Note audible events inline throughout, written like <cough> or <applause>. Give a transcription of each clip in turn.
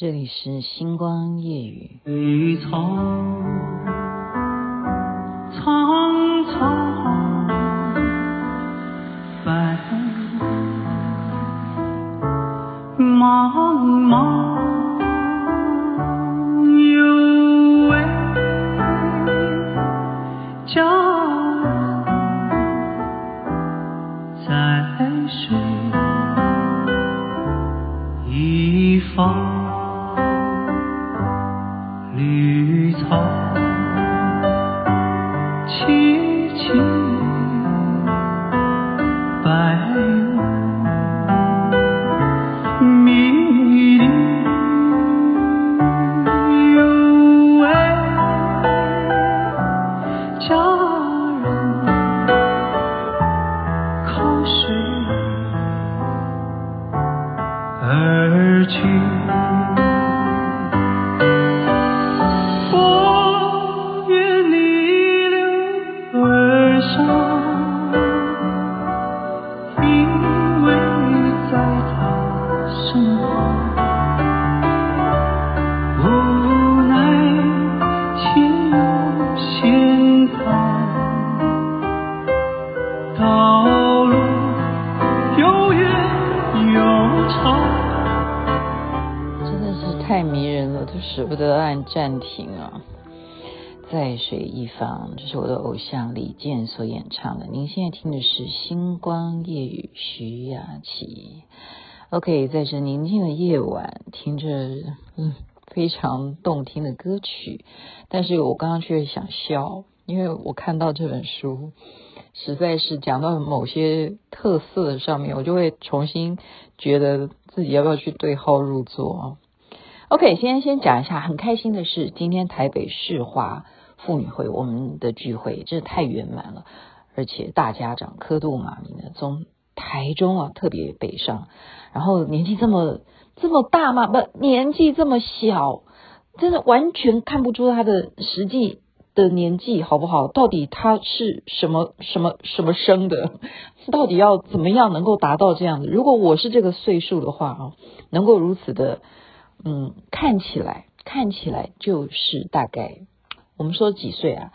这里是星光夜语。绿草苍苍，白茫茫，有位佳人在水一方。而去。暂停啊！在水一方，这是我的偶像李健所演唱的。您现在听的是《星光夜雨》，徐雅琪。OK，在这宁静的夜晚，听着嗯非常动听的歌曲，但是我刚刚却想笑，因为我看到这本书实在是讲到某些特色上面，我就会重新觉得自己要不要去对号入座。OK，先先讲一下，很开心的是，今天台北市华妇女会我们的聚会真的太圆满了，而且大家长科杜玛明呢，从台中啊特别北上，然后年纪这么这么大嘛，不年纪这么小，真的完全看不出他的实际的年纪好不好？到底他是什么什么什么生的？到底要怎么样能够达到这样子？如果我是这个岁数的话啊，能够如此的。嗯，看起来看起来就是大概我们说几岁啊，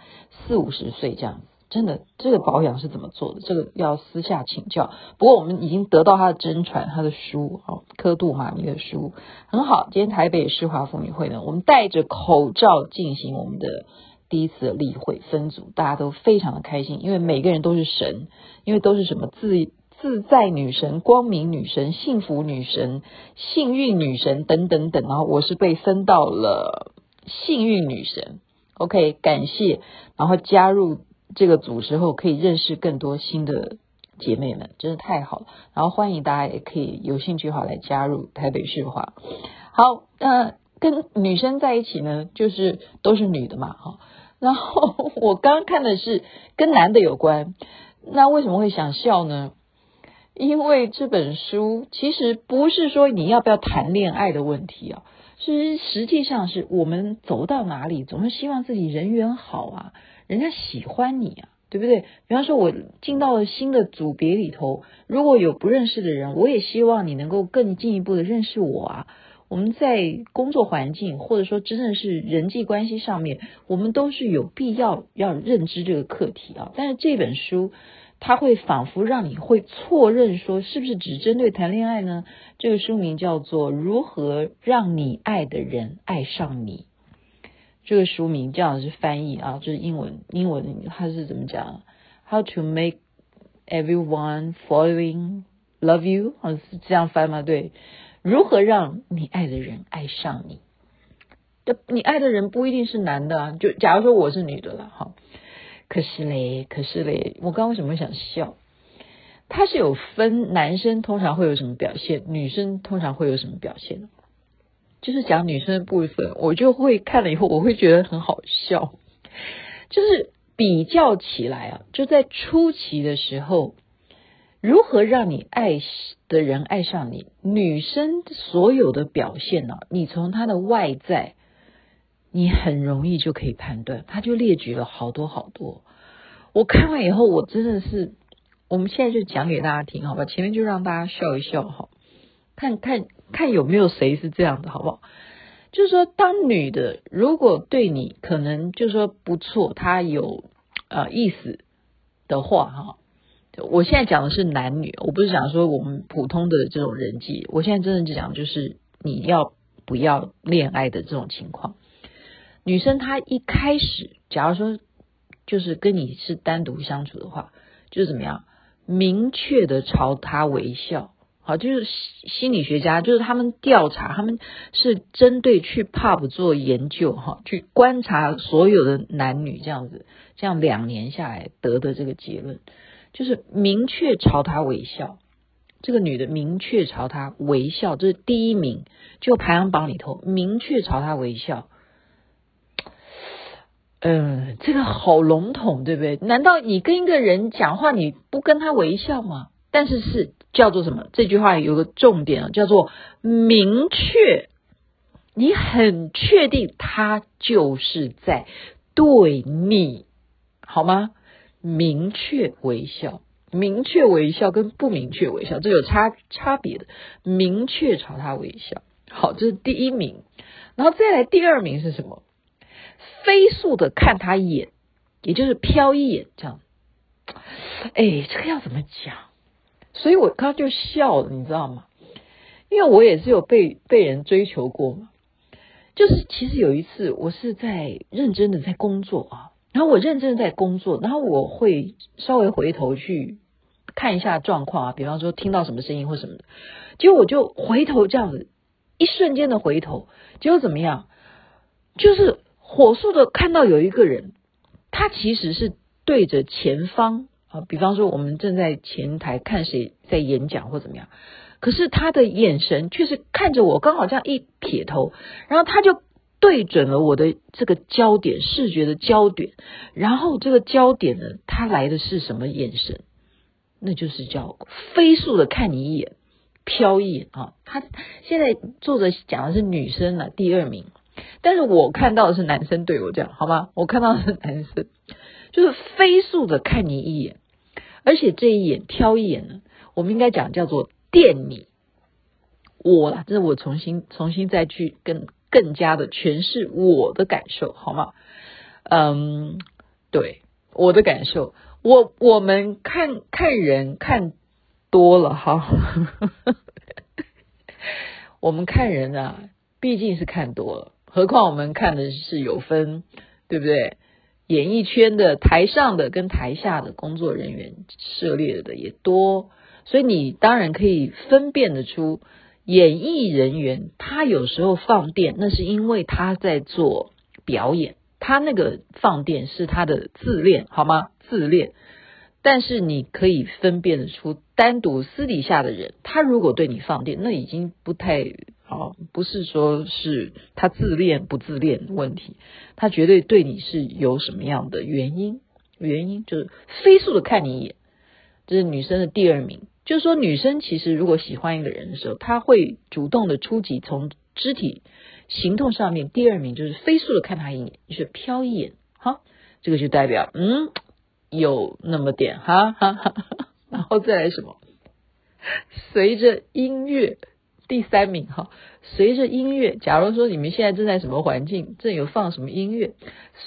四五十岁这样子。真的，这个保养是怎么做的？这个要私下请教。不过我们已经得到他的真传，他的书哦，科杜玛尼的书很好。今天台北世华妇女会呢，我们戴着口罩进行我们的第一次的例会分组，大家都非常的开心，因为每个人都是神，因为都是什么自。自在女神、光明女神、幸福女神、幸运女神等等等，然后我是被分到了幸运女神。OK，感谢，然后加入这个组之后，可以认识更多新的姐妹们，真的太好了。然后欢迎大家也可以有兴趣的话来加入台北市华。好，那、呃、跟女生在一起呢，就是都是女的嘛，哈。然后 <laughs> 我刚刚看的是跟男的有关，那为什么会想笑呢？因为这本书其实不是说你要不要谈恋爱的问题啊，是实际上是我们走到哪里，总是希望自己人缘好啊，人家喜欢你啊，对不对？比方说，我进到了新的组别里头，如果有不认识的人，我也希望你能够更进一步的认识我啊。我们在工作环境或者说真的是人际关系上面，我们都是有必要要认知这个课题啊。但是这本书。他会仿佛让你会错认说，是不是只针对谈恋爱呢？这个书名叫做《如何让你爱的人爱上你》。这个书名这样是翻译啊，就是英文，英文它是怎么讲？How to make everyone following love you？好像是这样翻吗？对，如何让你爱的人爱上你？这你爱的人不一定是男的啊，就假如说我是女的了，哈。可是嘞，可是嘞，我刚刚为什么想笑？它是有分男生通常会有什么表现，女生通常会有什么表现？就是讲女生的部分，我就会看了以后，我会觉得很好笑。就是比较起来啊，就在初期的时候，如何让你爱的人爱上你？女生所有的表现呢、啊？你从她的外在。你很容易就可以判断，他就列举了好多好多。我看完以后，我真的是，我们现在就讲给大家听，好吧？前面就让大家笑一笑，哈，看看看有没有谁是这样的，好不好？就是说，当女的如果对你可能就是说不错，她有呃意思的话，哈，我现在讲的是男女，我不是讲说我们普通的这种人际，我现在真的就讲就是你要不要恋爱的这种情况。女生她一开始，假如说就是跟你是单独相处的话，就是怎么样？明确的朝他微笑，好，就是心理学家，就是他们调查，他们是针对去 pub 做研究，哈，去观察所有的男女这样子，这样两年下来得的这个结论，就是明确朝他微笑，这个女的明确朝他微笑，这是第一名，就排行榜里头明确朝他微笑。嗯，这个好笼统，对不对？难道你跟一个人讲话，你不跟他微笑吗？但是是叫做什么？这句话有个重点啊，叫做明确。你很确定他就是在对你，好吗？明确微笑，明确微笑跟不明确微笑，这有差差别的。明确朝他微笑，好，这是第一名。然后再来第二名是什么？飞速的看他一眼，也就是瞟一眼，这样。哎，这个要怎么讲？所以我刚刚就笑了，你知道吗？因为我也是有被被人追求过嘛。就是其实有一次，我是在认真的在工作啊，然后我认真的在工作，然后我会稍微回头去看一下状况啊，比方说听到什么声音或什么的，结果我就回头这样子，一瞬间的回头，结果怎么样？就是。火速的看到有一个人，他其实是对着前方啊，比方说我们正在前台看谁在演讲或怎么样，可是他的眼神却是看着我，刚好这样一撇头，然后他就对准了我的这个焦点，视觉的焦点，然后这个焦点呢，他来的是什么眼神？那就是叫飞速的看你一眼，飘一眼啊。他现在作者讲的是女生啊，第二名。但是我看到的是男生对我这样，好吗？我看到的是男生，就是飞速的看你一眼，而且这一眼挑一眼呢，我们应该讲叫做电你。我啦，这是我重新重新再去更更加的诠释我的感受，好吗？嗯，对，我的感受，我我们看看人看多了哈，<laughs> 我们看人啊，毕竟是看多了。何况我们看的是有分，对不对？演艺圈的台上的跟台下的工作人员涉猎的也多，所以你当然可以分辨得出，演艺人员他有时候放电，那是因为他在做表演，他那个放电是他的自恋，好吗？自恋。但是你可以分辨得出，单独私底下的人，他如果对你放电，那已经不太。哦，不是说是他自恋不自恋问题，他绝对对你是有什么样的原因？原因就是飞速的看你一眼，这是女生的第二名。就是说，女生其实如果喜欢一个人的时候，她会主动的出击，从肢体行动上面。第二名就是飞速的看他一眼，就是瞟一眼，哈，这个就代表嗯有那么点哈哈哈哈，然后再来什么？<laughs> 随着音乐。第三名哈，随着音乐，假如说你们现在正在什么环境，正有放什么音乐，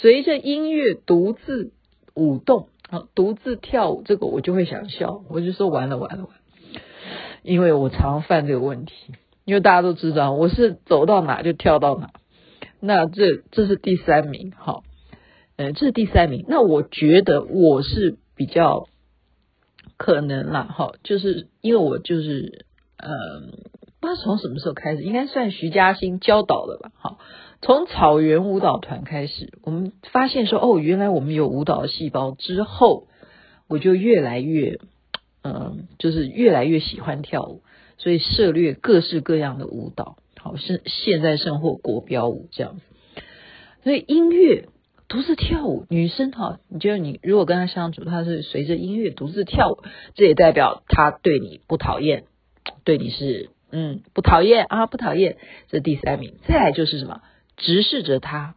随着音乐独自舞动啊，独自跳舞，这个我就会想笑，我就说完了完了完，因为我常犯这个问题，因为大家都知道我是走到哪就跳到哪，那这这是第三名哈，嗯，这是第三名，那我觉得我是比较可能啦哈，就是因为我就是嗯那。从什么时候开始？应该算徐嘉欣教导的吧。好，从草原舞蹈团开始，我们发现说，哦，原来我们有舞蹈细胞。之后，我就越来越，嗯，就是越来越喜欢跳舞，所以涉猎各式各样的舞蹈。好，是现在生活国标舞这样子。所以音乐独自跳舞，女生哈，你觉得你如果跟他相处，他是随着音乐独自跳舞，这也代表他对你不讨厌，对你是。嗯，不讨厌啊，不讨厌，这第三名。再来就是什么？直视着他，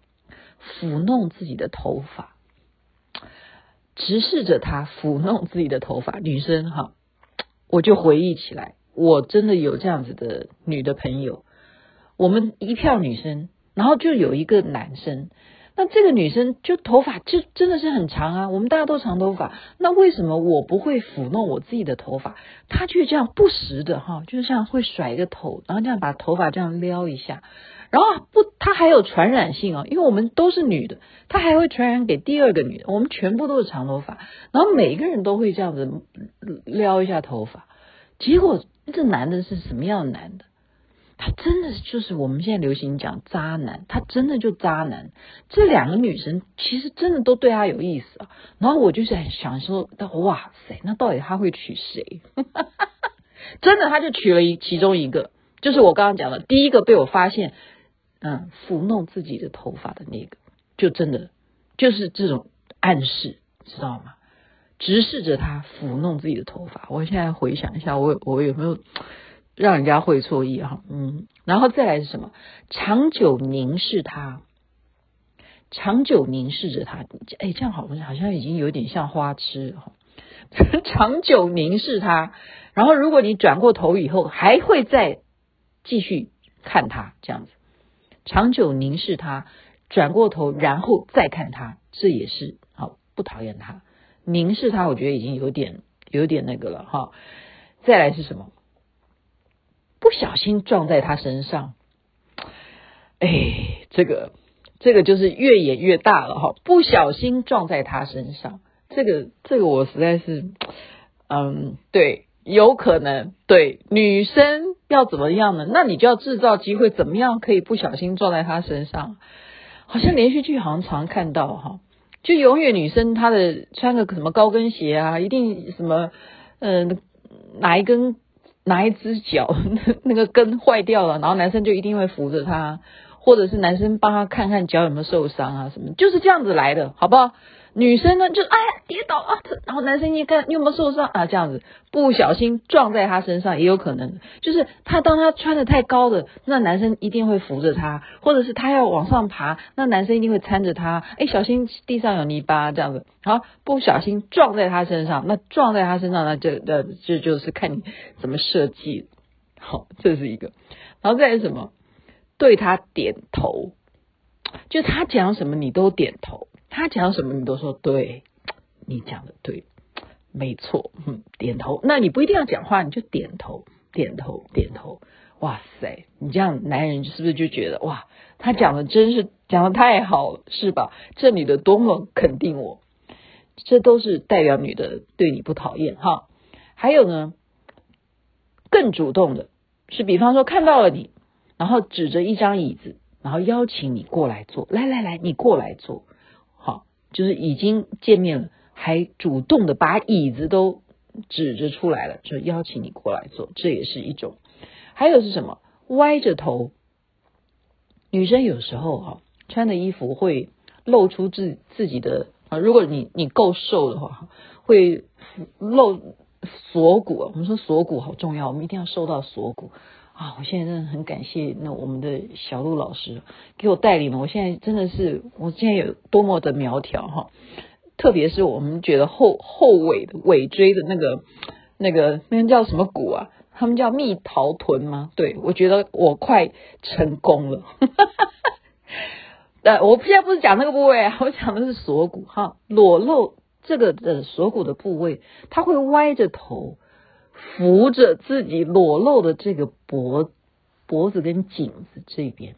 抚弄自己的头发，直视着他，抚弄自己的头发。女生哈，我就回忆起来，我真的有这样子的女的朋友，我们一票女生，然后就有一个男生。那这个女生就头发就真的是很长啊，我们大家都长头发，那为什么我不会抚弄我自己的头发，她却这样不时的哈，就像会甩一个头，然后这样把头发这样撩一下，然后不，她还有传染性哦，因为我们都是女的，她还会传染给第二个女的，我们全部都是长头发，然后每一个人都会这样子撩一下头发，结果这男的是什么样的男的？他真的就是我们现在流行讲渣男，他真的就渣男。这两个女生其实真的都对他有意思啊。然后我就在想说，哇塞，那到底他会娶谁？<laughs> 真的，他就娶了一其中一个，就是我刚刚讲的第一个被我发现，嗯，抚弄自己的头发的那个，就真的就是这种暗示，知道吗？直视着他抚弄自己的头发。我现在回想一下，我我有没有？让人家会错意哈，嗯，然后再来是什么？长久凝视他，长久凝视着他，哎，这样好像好像已经有点像花痴哈。<laughs> 长久凝视他，然后如果你转过头以后，还会再继续看他这样子。长久凝视他，转过头然后再看他，这也是好不讨厌他。凝视他，我觉得已经有点有点那个了哈。再来是什么？不小心撞在他身上，哎，这个这个就是越演越大了哈！不小心撞在他身上，这个这个我实在是，嗯，对，有可能对女生要怎么样呢？那你就要制造机会，怎么样可以不小心撞在他身上？好像连续剧好像常看到哈，就永远女生她的穿个什么高跟鞋啊，一定什么，嗯，哪一根？哪一只脚那个跟坏掉了，然后男生就一定会扶着他，或者是男生帮他看看脚有没有受伤啊什么，就是这样子来的，好不好？女生呢就哎呀跌倒啊，然后男生一看你有没有受伤啊，这样子不小心撞在他身上也有可能，就是他当他穿的太高的，那男生一定会扶着他，或者是他要往上爬，那男生一定会搀着他，哎小心地上有泥巴这样子，好不小心撞在他身上，那撞在他身上那这这这就是看你怎么设计，好这是一个，然后再是什么？对他点头，就他讲什么你都点头。他讲什么你都说对，你讲的对，没错，嗯，点头。那你不一定要讲话，你就点头，点头，点头。哇塞，你这样男人是不是就觉得哇，他讲的真是讲的太好了，是吧？这女的多么肯定我，这都是代表女的对你不讨厌哈。还有呢，更主动的是，比方说看到了你，然后指着一张椅子，然后邀请你过来坐，来来来，你过来坐。就是已经见面了，还主动的把椅子都指着出来了，就邀请你过来坐，这也是一种。还有是什么？歪着头，女生有时候哈穿的衣服会露出自自己的啊，如果你你够瘦的话，会露锁骨。我们说锁骨好重要，我们一定要瘦到锁骨。啊！我现在真的很感谢那我们的小鹿老师给我带领了。我现在真的是，我现在有多么的苗条哈！特别是我们觉得后后尾的尾椎的那个那个那个叫什么骨啊？他们叫蜜桃臀吗？对，我觉得我快成功了。<laughs> 呃，我现在不是讲那个部位，我讲的是锁骨哈，裸露这个的锁骨的部位，它会歪着头。扶着自己裸露的这个脖脖子跟颈子这边，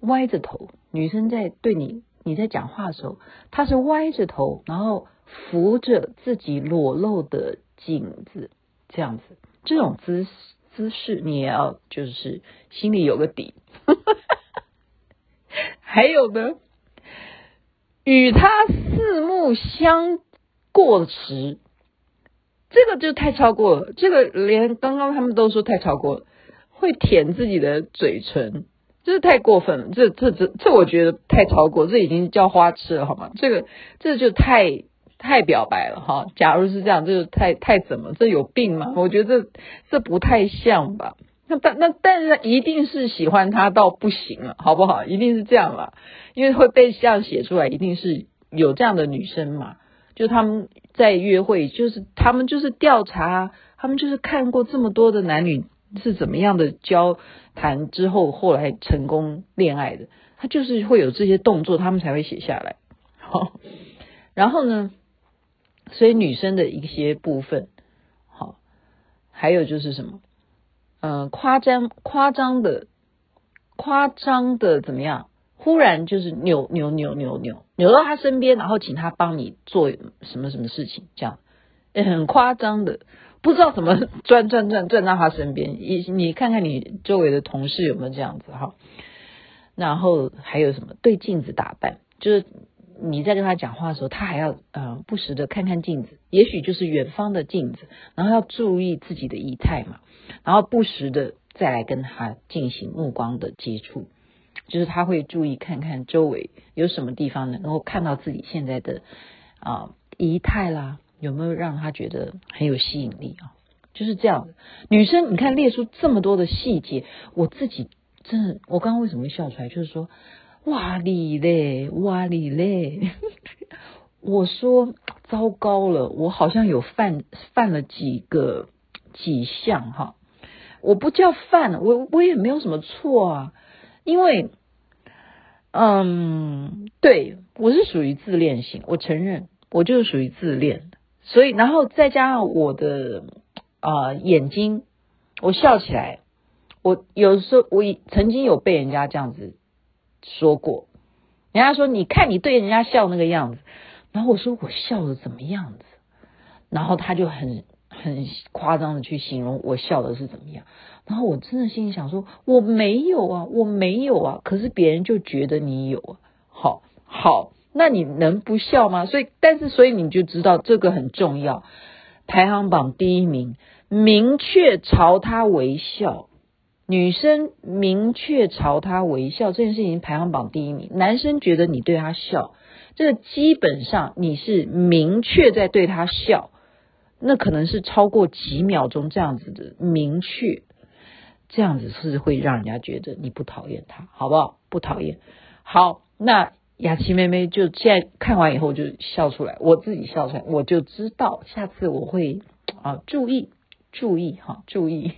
歪着头。女生在对你你在讲话的时候，她是歪着头，然后扶着自己裸露的颈子，这样子，这种姿势姿势你也要就是心里有个底。<laughs> 还有呢，与他四目相过时。这个就太超过了，这个连刚刚他们都说太超过了，会舔自己的嘴唇，这是太过分了，这这这这我觉得太超过，这已经叫花痴了好吗？这个这就太太表白了哈。假如是这样，这就太太怎么？这有病吗？我觉得这这不太像吧。那但那但是一定是喜欢他到不行了，好不好？一定是这样了，因为会被这样写出来，一定是有这样的女生嘛。就他们在约会，就是他们就是调查他们就是看过这么多的男女是怎么样的交谈之后，后来成功恋爱的，他就是会有这些动作，他们才会写下来。好，然后呢，所以女生的一些部分，好，还有就是什么，嗯，夸张夸张的夸张的怎么样？忽然就是扭扭扭扭扭扭到他身边，然后请他帮你做什么什么事情，这样，很夸张的。不知道怎么转转转转到他身边，你你看看你周围的同事有没有这样子哈？然后还有什么对镜子打扮，就是你在跟他讲话的时候，他还要呃不时的看看镜子，也许就是远方的镜子，然后要注意自己的仪态嘛，然后不时的再来跟他进行目光的接触，就是他会注意看看周围有什么地方能够看到自己现在的啊仪态啦。有没有让他觉得很有吸引力啊？就是这样女生，你看列出这么多的细节，我自己真的，我刚刚为什么会笑出来？就是说，哇哩嘞，哇哩嘞，我说糟糕了，我好像有犯犯了几个几项哈，我不叫犯，我我也没有什么错啊，因为，嗯，对，我是属于自恋型，我承认，我就是属于自恋。所以，然后再加上我的啊、眼睛，我笑起来，我有时候我曾经有被人家这样子说过，人家说你看你对人家笑那个样子，然后我说我笑的怎么样子，然后他就很很夸张的去形容我笑的是怎么样，然后我真的心里想说我没有啊，我没有啊，可是别人就觉得你有啊，好，好。那你能不笑吗？所以，但是，所以你就知道这个很重要。排行榜第一名，明确朝他微笑，女生明确朝他微笑这件事情排行榜第一名。男生觉得你对他笑，这个基本上你是明确在对他笑，那可能是超过几秒钟这样子的明确，这样子是会让人家觉得你不讨厌他，好不好？不讨厌。好，那。雅琪妹妹就现在看完以后就笑出来，我自己笑出来，我就知道下次我会啊注意注意哈注意。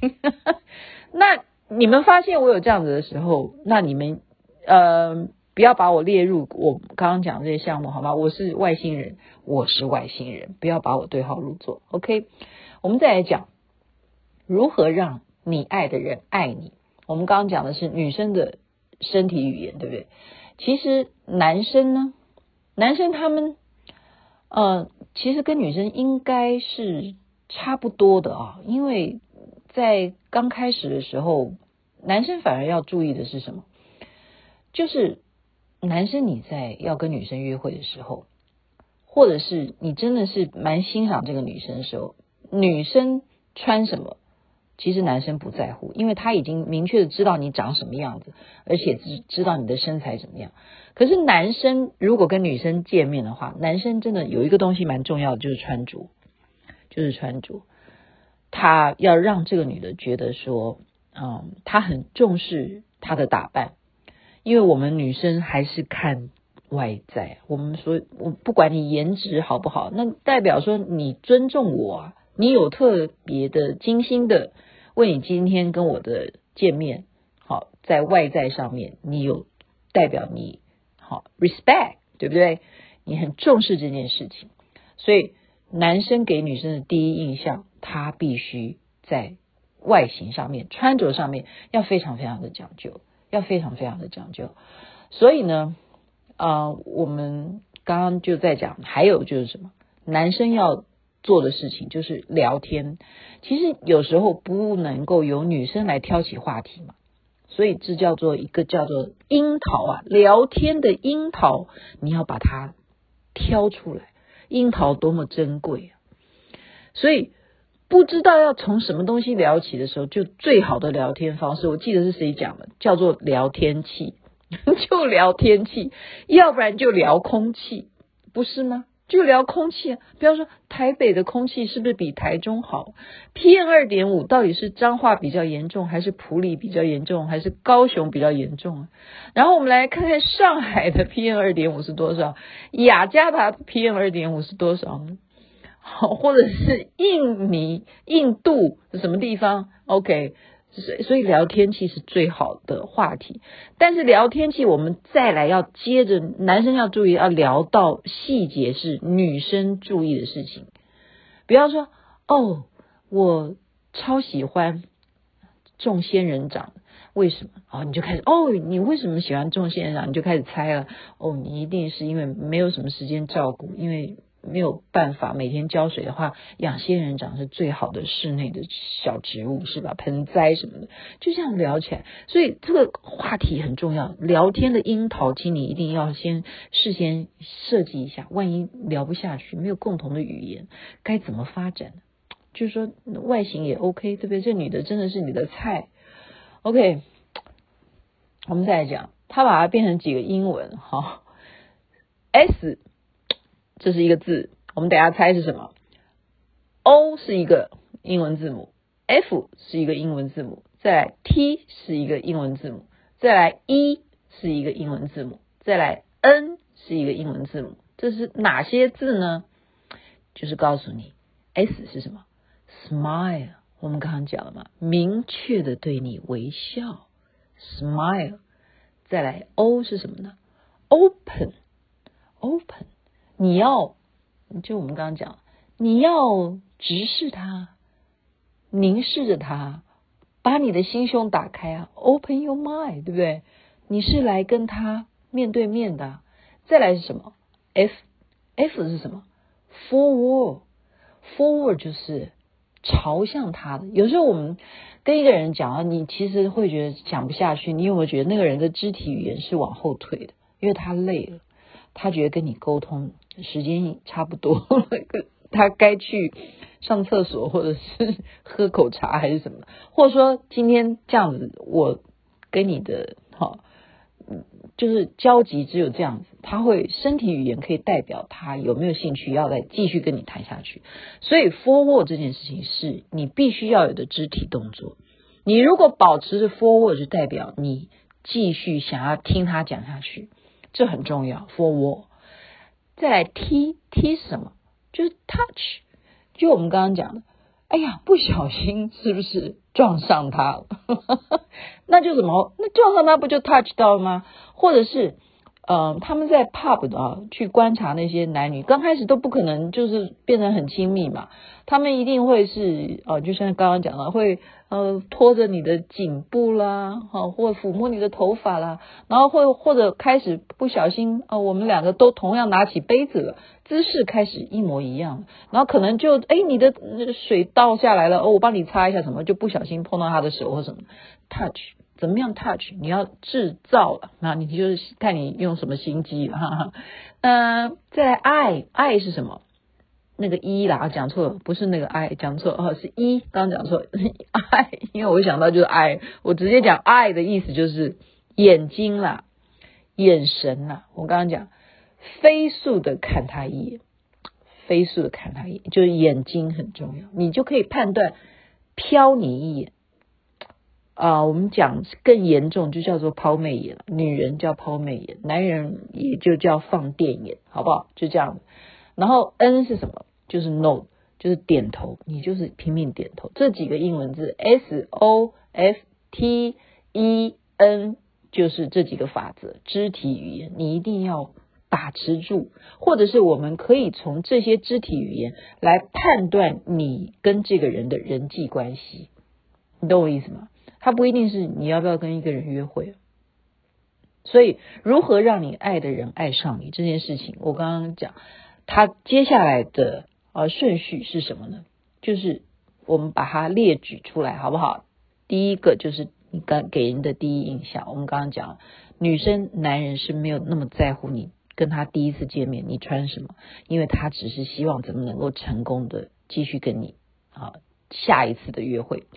<laughs> 那你们发现我有这样子的时候，那你们呃不要把我列入我刚刚讲的这些项目好吗？我是外星人，我是外星人，不要把我对号入座。OK，我们再来讲如何让你爱的人爱你。我们刚刚讲的是女生的身体语言，对不对？其实男生呢，男生他们，呃，其实跟女生应该是差不多的啊，因为在刚开始的时候，男生反而要注意的是什么？就是男生你在要跟女生约会的时候，或者是你真的是蛮欣赏这个女生的时候，女生穿什么？其实男生不在乎，因为他已经明确的知道你长什么样子，而且知知道你的身材怎么样。可是男生如果跟女生见面的话，男生真的有一个东西蛮重要的，就是穿着，就是穿着。他要让这个女的觉得说，嗯，他很重视她的打扮，因为我们女生还是看外在。我们说，我不管你颜值好不好，那代表说你尊重我啊，你有特别的精心的。为你今天跟我的见面，好，在外在上面，你有代表你好 respect，对不对？你很重视这件事情，所以男生给女生的第一印象，他必须在外形上面、穿着上面要非常非常的讲究，要非常非常的讲究。所以呢，呃，我们刚刚就在讲，还有就是什么，男生要。做的事情就是聊天，其实有时候不能够由女生来挑起话题嘛，所以这叫做一个叫做樱桃啊，聊天的樱桃，你要把它挑出来，樱桃多么珍贵啊！所以不知道要从什么东西聊起的时候，就最好的聊天方式，我记得是谁讲的，叫做聊天器，<laughs> 就聊天气，要不然就聊空气，不是吗？就聊空气啊，比方说台北的空气是不是比台中好？PM 二点五到底是彰化比较严重，还是埔里比较严重，还是高雄比较严重啊？然后我们来看看上海的 PM 二点五是多少，雅加达的 PM 二点五是多少呢？好，或者是印尼、印度什么地方？OK，所以所以聊天气是最好的话题。但是聊天气，我们再来要接着，男生要注意，要聊到细节是女生注意的事情。比方说，哦，我超喜欢种仙人掌。为什么？哦，你就开始哦，你为什么喜欢种仙人掌？你就开始猜了。哦，你一定是因为没有什么时间照顾，因为没有办法每天浇水的话，养仙人掌是最好的室内的小植物，是吧？盆栽什么的，就这样聊起来。所以这个话题很重要，聊天的樱桃，请你一定要先事先设计一下，万一聊不下去，没有共同的语言，该怎么发展？就是说外形也 OK，对不对？这女的真的是你的菜。OK，我们再来讲，他把它变成几个英文，哈，S，这是一个字，我们等下猜是什么？O 是一个英文字母，F 是一个英文字母，再来 T 是一个英文字母，再来 E 是一个英文字母，再来 N 是一个英文字母，这是哪些字呢？就是告诉你，S 是什么？Smile。我们刚刚讲了嘛，明确的对你微笑，smile。再来，O 是什么呢？Open，open。你要，就我们刚刚讲，你要直视他，凝视着他，把你的心胸打开啊，Open your mind，对不对？你是来跟他面对面的。再来是什么？F，F 是什么？Forward，forward 就是。朝向他的，有时候我们跟一个人讲啊，你其实会觉得讲不下去。你有没有觉得那个人的肢体语言是往后退的？因为他累了，他觉得跟你沟通时间差不多，<laughs> 他该去上厕所，或者是喝口茶，还是什么？<laughs> 或者说今天这样子，我跟你的哈。就是交集只有这样子，他会身体语言可以代表他有没有兴趣要再继续跟你谈下去。所以 forward 这件事情是你必须要有的肢体动作。你如果保持着 forward，就代表你继续想要听他讲下去，这很重要。，for war 再来 T T 什么？就是 touch，就我们刚刚讲的。哎呀，不小心是不是撞上他了？<laughs> 那就怎么？那撞上他不就 touch 到了吗？或者是，呃，他们在 pub 啊去观察那些男女，刚开始都不可能就是变成很亲密嘛。他们一定会是，哦、呃，就像刚刚讲的，会呃拖着你的颈部啦，哈，或抚摸你的头发啦，然后会或者开始不小心，啊、我们两个都同样拿起杯子了。姿势开始一模一样，然后可能就哎，你的水倒下来了，哦，我帮你擦一下，什么就不小心碰到他的手或什么，touch 怎么样？touch 你要制造了，那你就是看你用什么心机了哈哈。嗯、呃，再来爱爱是什么？那个一啦，讲错了，不是那个爱，讲错哦，是一，刚刚讲错爱，<laughs> 因为我想到就是爱，我直接讲爱的意思就是眼睛啦，眼神啦，我刚刚讲。飞速的看他一眼，飞速的看他一眼，就是眼睛很重要，你就可以判断瞟你一眼啊、我们讲更严重，就叫做抛媚眼，女人叫抛媚眼，男人也就叫放电眼，好不好？就这样。然后 N 是什么？就是 No，就是点头，你就是拼命点头。这几个英文字 S O F T E N，就是这几个法则，肢体语言，你一定要。把持住，或者是我们可以从这些肢体语言来判断你跟这个人的人际关系，你懂我意思吗？他不一定是你要不要跟一个人约会，所以如何让你爱的人爱上你这件事情，我刚刚讲，他接下来的呃顺序是什么呢？就是我们把它列举出来，好不好？第一个就是你刚给人的第一印象，我们刚刚讲，女生男人是没有那么在乎你。跟他第一次见面，你穿什么？因为他只是希望怎么能够成功的继续跟你啊下一次的约会。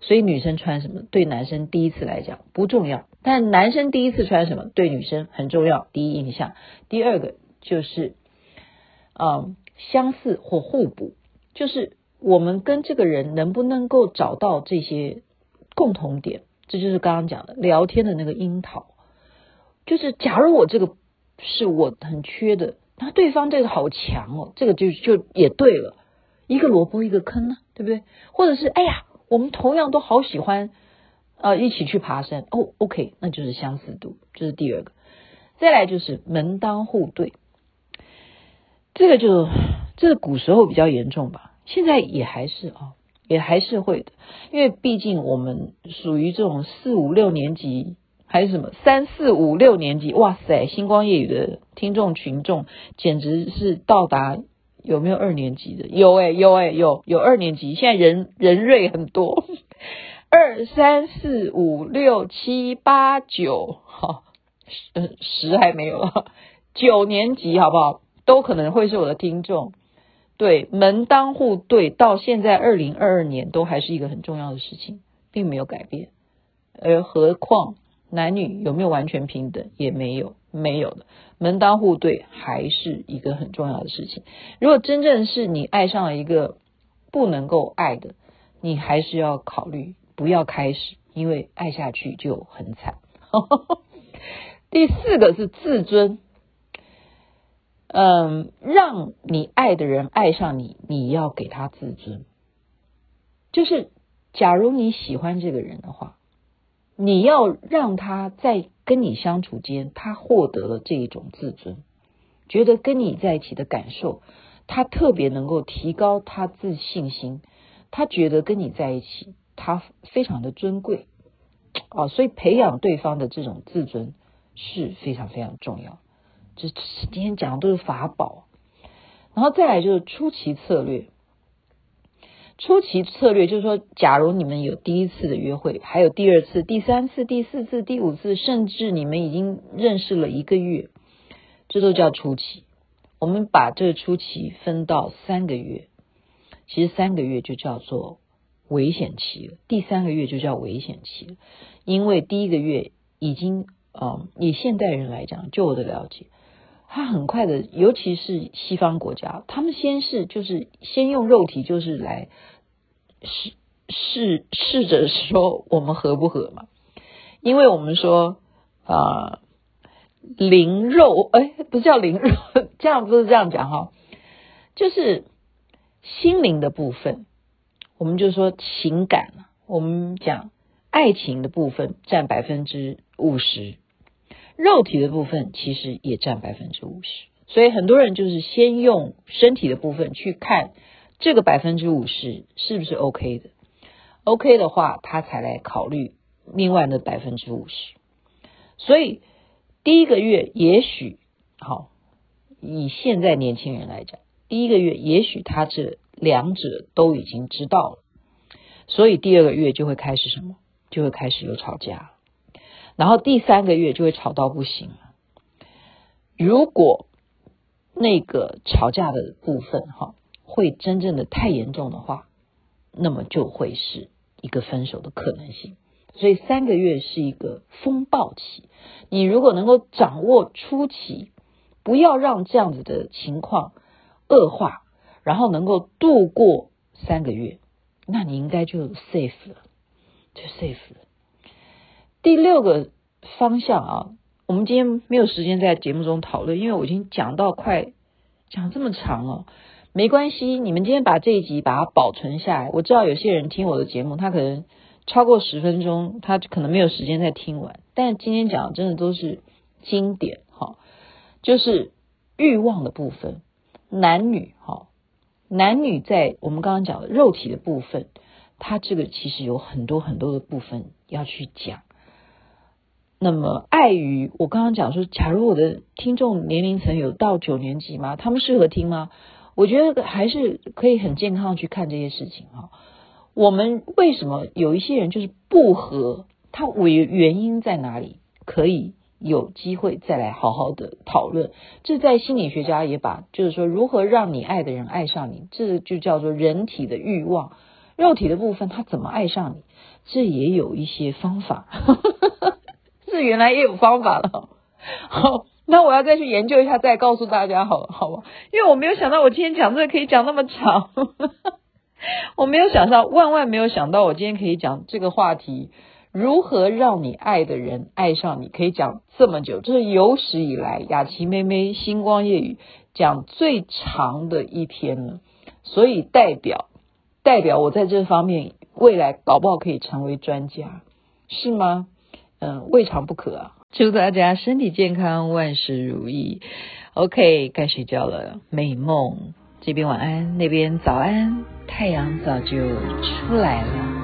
所以女生穿什么对男生第一次来讲不重要，但男生第一次穿什么对女生很重要。第一印象，第二个就是嗯相似或互补，就是我们跟这个人能不能够找到这些共同点，这就是刚刚讲的聊天的那个樱桃。就是假如我这个。是我很缺的，那对方这个好强哦，这个就就也对了，一个萝卜一个坑呢，对不对？或者是哎呀，我们同样都好喜欢，呃，一起去爬山哦，OK，那就是相似度，这是第二个。再来就是门当户对，这个就这个古时候比较严重吧，现在也还是啊，也还是会的，因为毕竟我们属于这种四五六年级。还是什么三四五六年级？哇塞，星光夜语的听众群众简直是到达有没有二年级的？有哎、有哎、有有二年级。现在人人瑞很多，<laughs> 二三四五六七八九，好，十十还没有，九年级好不好？都可能会是我的听众。对，门当户对，到现在二零二二年都还是一个很重要的事情，并没有改变。而何况。男女有没有完全平等？也没有，没有的。门当户对还是一个很重要的事情。如果真正是你爱上了一个不能够爱的，你还是要考虑不要开始，因为爱下去就很惨。<laughs> 第四个是自尊，嗯，让你爱的人爱上你，你要给他自尊。就是假如你喜欢这个人的话。你要让他在跟你相处间，他获得了这一种自尊，觉得跟你在一起的感受，他特别能够提高他自信心，他觉得跟你在一起，他非常的尊贵啊，所以培养对方的这种自尊是非常非常重要。这今天讲的都是法宝，然后再来就是出奇策略。出奇策略就是说，假如你们有第一次的约会，还有第二次、第三次、第四次、第五次，甚至你们已经认识了一个月，这都叫出奇。我们把这个出奇分到三个月，其实三个月就叫做危险期了，第三个月就叫危险期了，因为第一个月已经、嗯，以现代人来讲，就我的了解。他很快的，尤其是西方国家，他们先是就是先用肉体就是来试试试着说我们合不合嘛？因为我们说啊，灵肉哎，不叫灵肉，<laughs> 这样不是这样讲哈，就是心灵的部分，我们就说情感，我们讲爱情的部分占百分之五十。肉体的部分其实也占百分之五十，所以很多人就是先用身体的部分去看这个百分之五十是不是 OK 的，OK 的话，他才来考虑另外的百分之五十。所以第一个月也许好，以现在年轻人来讲，第一个月也许他这两者都已经知道了，所以第二个月就会开始什么？就会开始有吵架。然后第三个月就会吵到不行。如果那个吵架的部分哈，会真正的太严重的话，那么就会是一个分手的可能性。所以三个月是一个风暴期。你如果能够掌握初期，不要让这样子的情况恶化，然后能够度过三个月，那你应该就 safe 了，就 safe 了。第六个方向啊，我们今天没有时间在节目中讨论，因为我已经讲到快讲这么长了，没关系，你们今天把这一集把它保存下来。我知道有些人听我的节目，他可能超过十分钟，他可能没有时间再听完。但今天讲的真的都是经典哈，就是欲望的部分，男女哈，男女在我们刚刚讲的肉体的部分，它这个其实有很多很多的部分要去讲。那么，碍于我刚刚讲说，假如我的听众年龄层有到九年级吗？他们适合听吗？我觉得还是可以很健康去看这些事情哈。我们为什么有一些人就是不合？他为原因在哪里？可以有机会再来好好的讨论。这在心理学家也把，就是说如何让你爱的人爱上你，这就叫做人体的欲望，肉体的部分他怎么爱上你？这也有一些方法。是原来也有方法了，好，那我要再去研究一下，再告诉大家好了，好吧？因为我没有想到我今天讲这个可以讲那么长，<laughs> 我没有想到，万万没有想到我今天可以讲这个话题，如何让你爱的人爱上你，可以讲这么久，这是有史以来雅琪妹妹星光夜语讲最长的一天了，所以代表代表我在这方面未来搞不好可以成为专家，是吗？嗯，未尝不可啊！祝大家身体健康，万事如意。OK，该睡觉了，美梦。这边晚安，那边早安，太阳早就出来了。